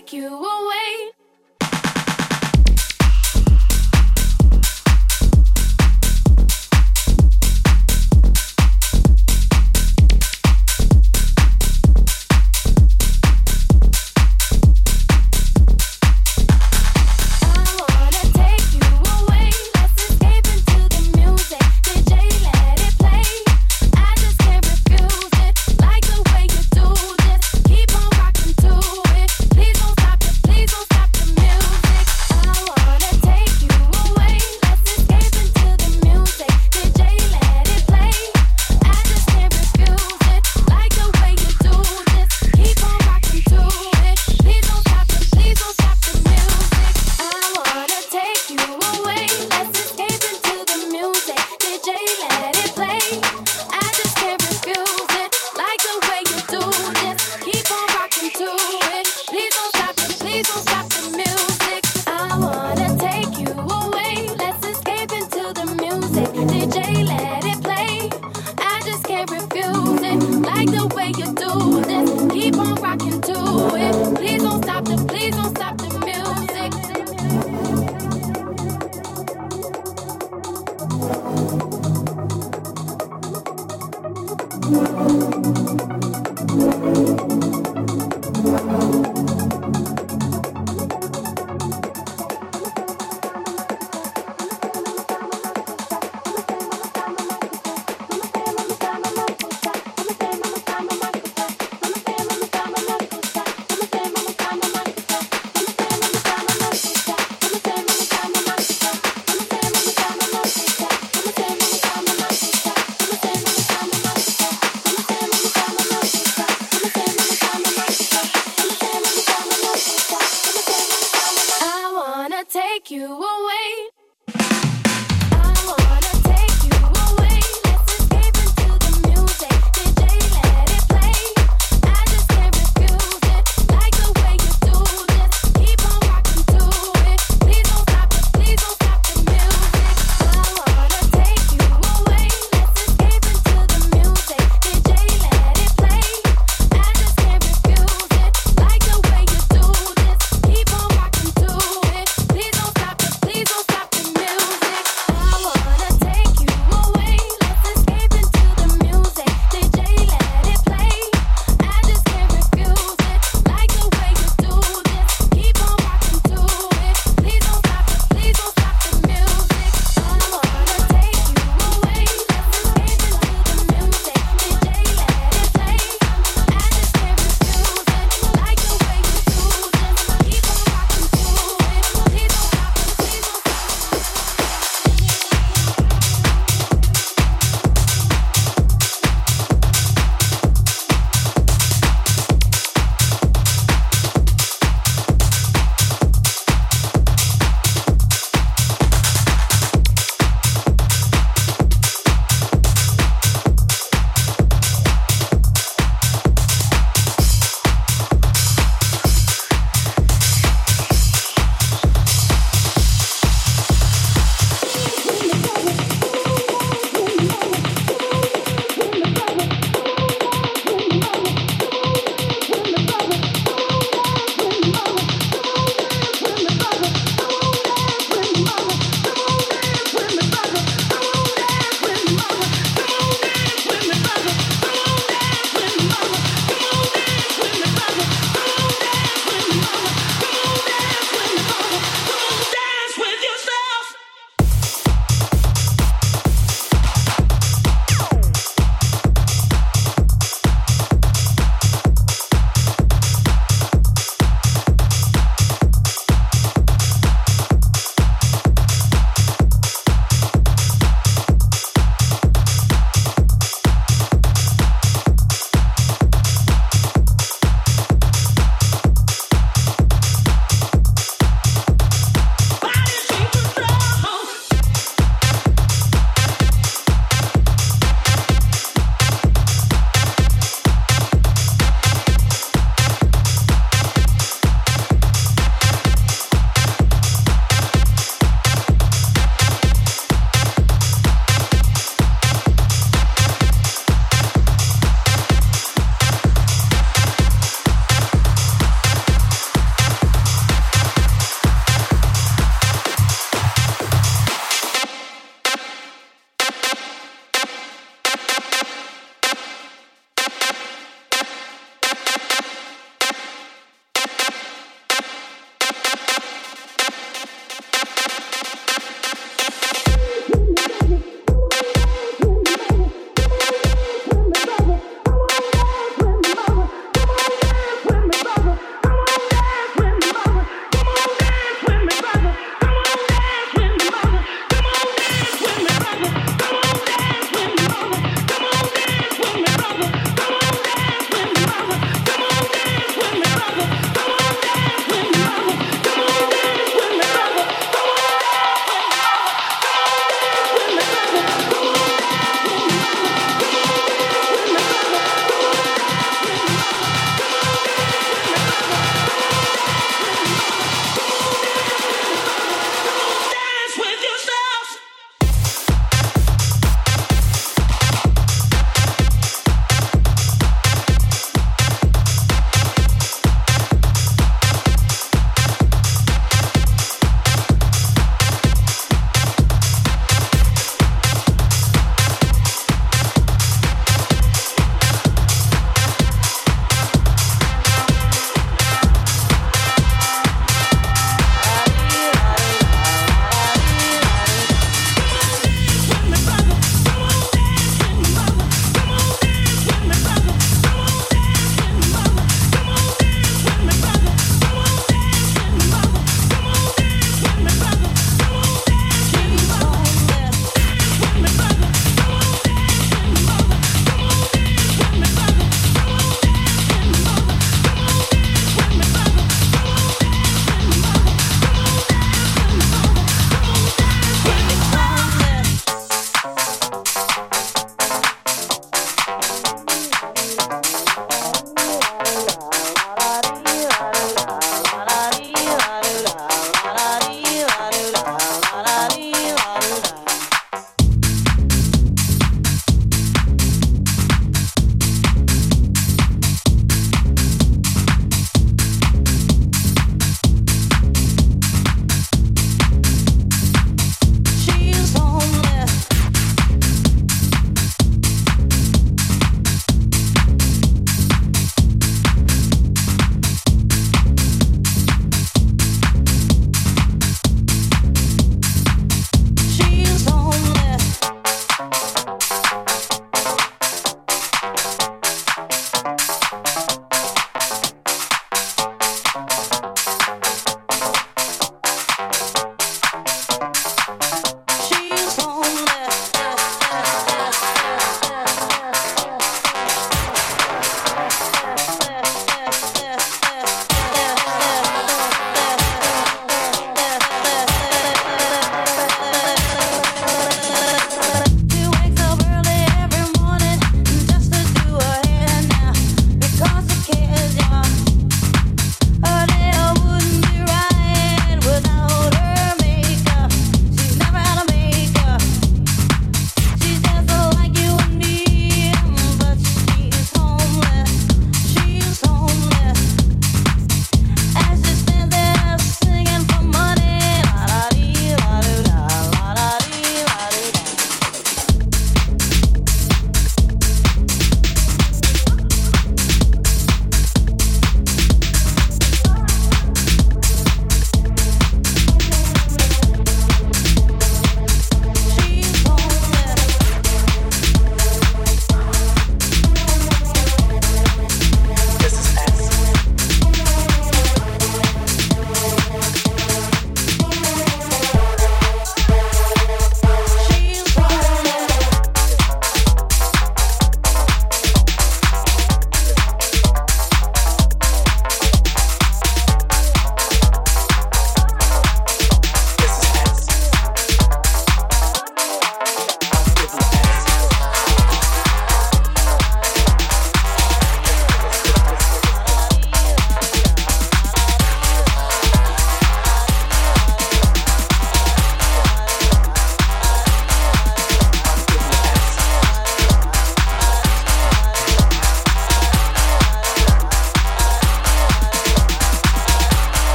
take you away.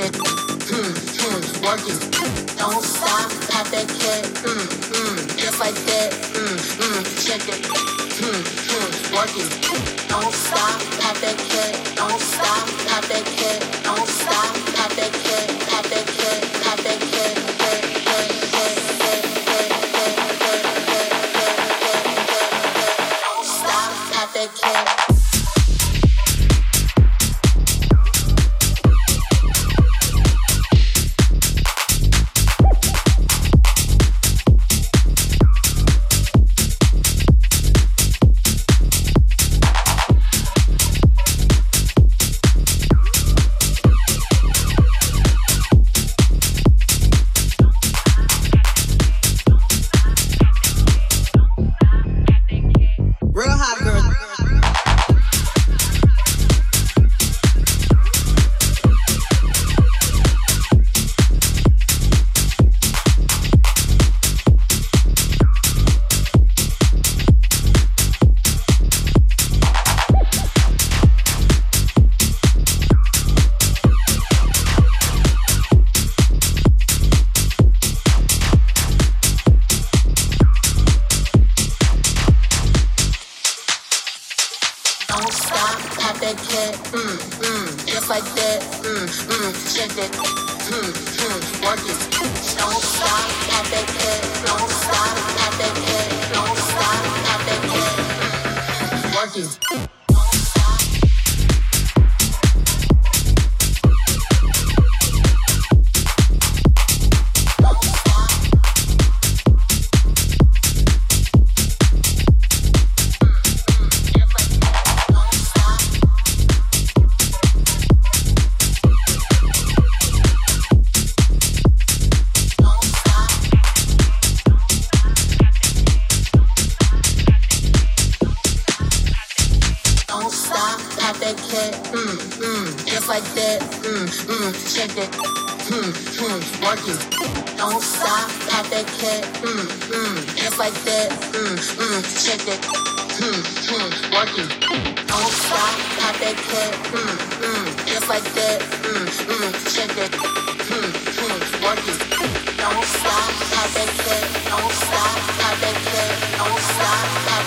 Michael. pop that cat, mm, mm, just like that, mm, mm, shake that, hmm, hmm, work it. Don't stop, pop that cat, mm, mm, just like that, mm, mm, Check that, hmm, hmm, work it. Don't stop, pop that cat, mm, mm, just like that, mm, mm, Check that, hmm, hmm, work it. Don't stop, pop mm, mm, mm, that cat, don't stop, pop that cat, don't stop, pop that.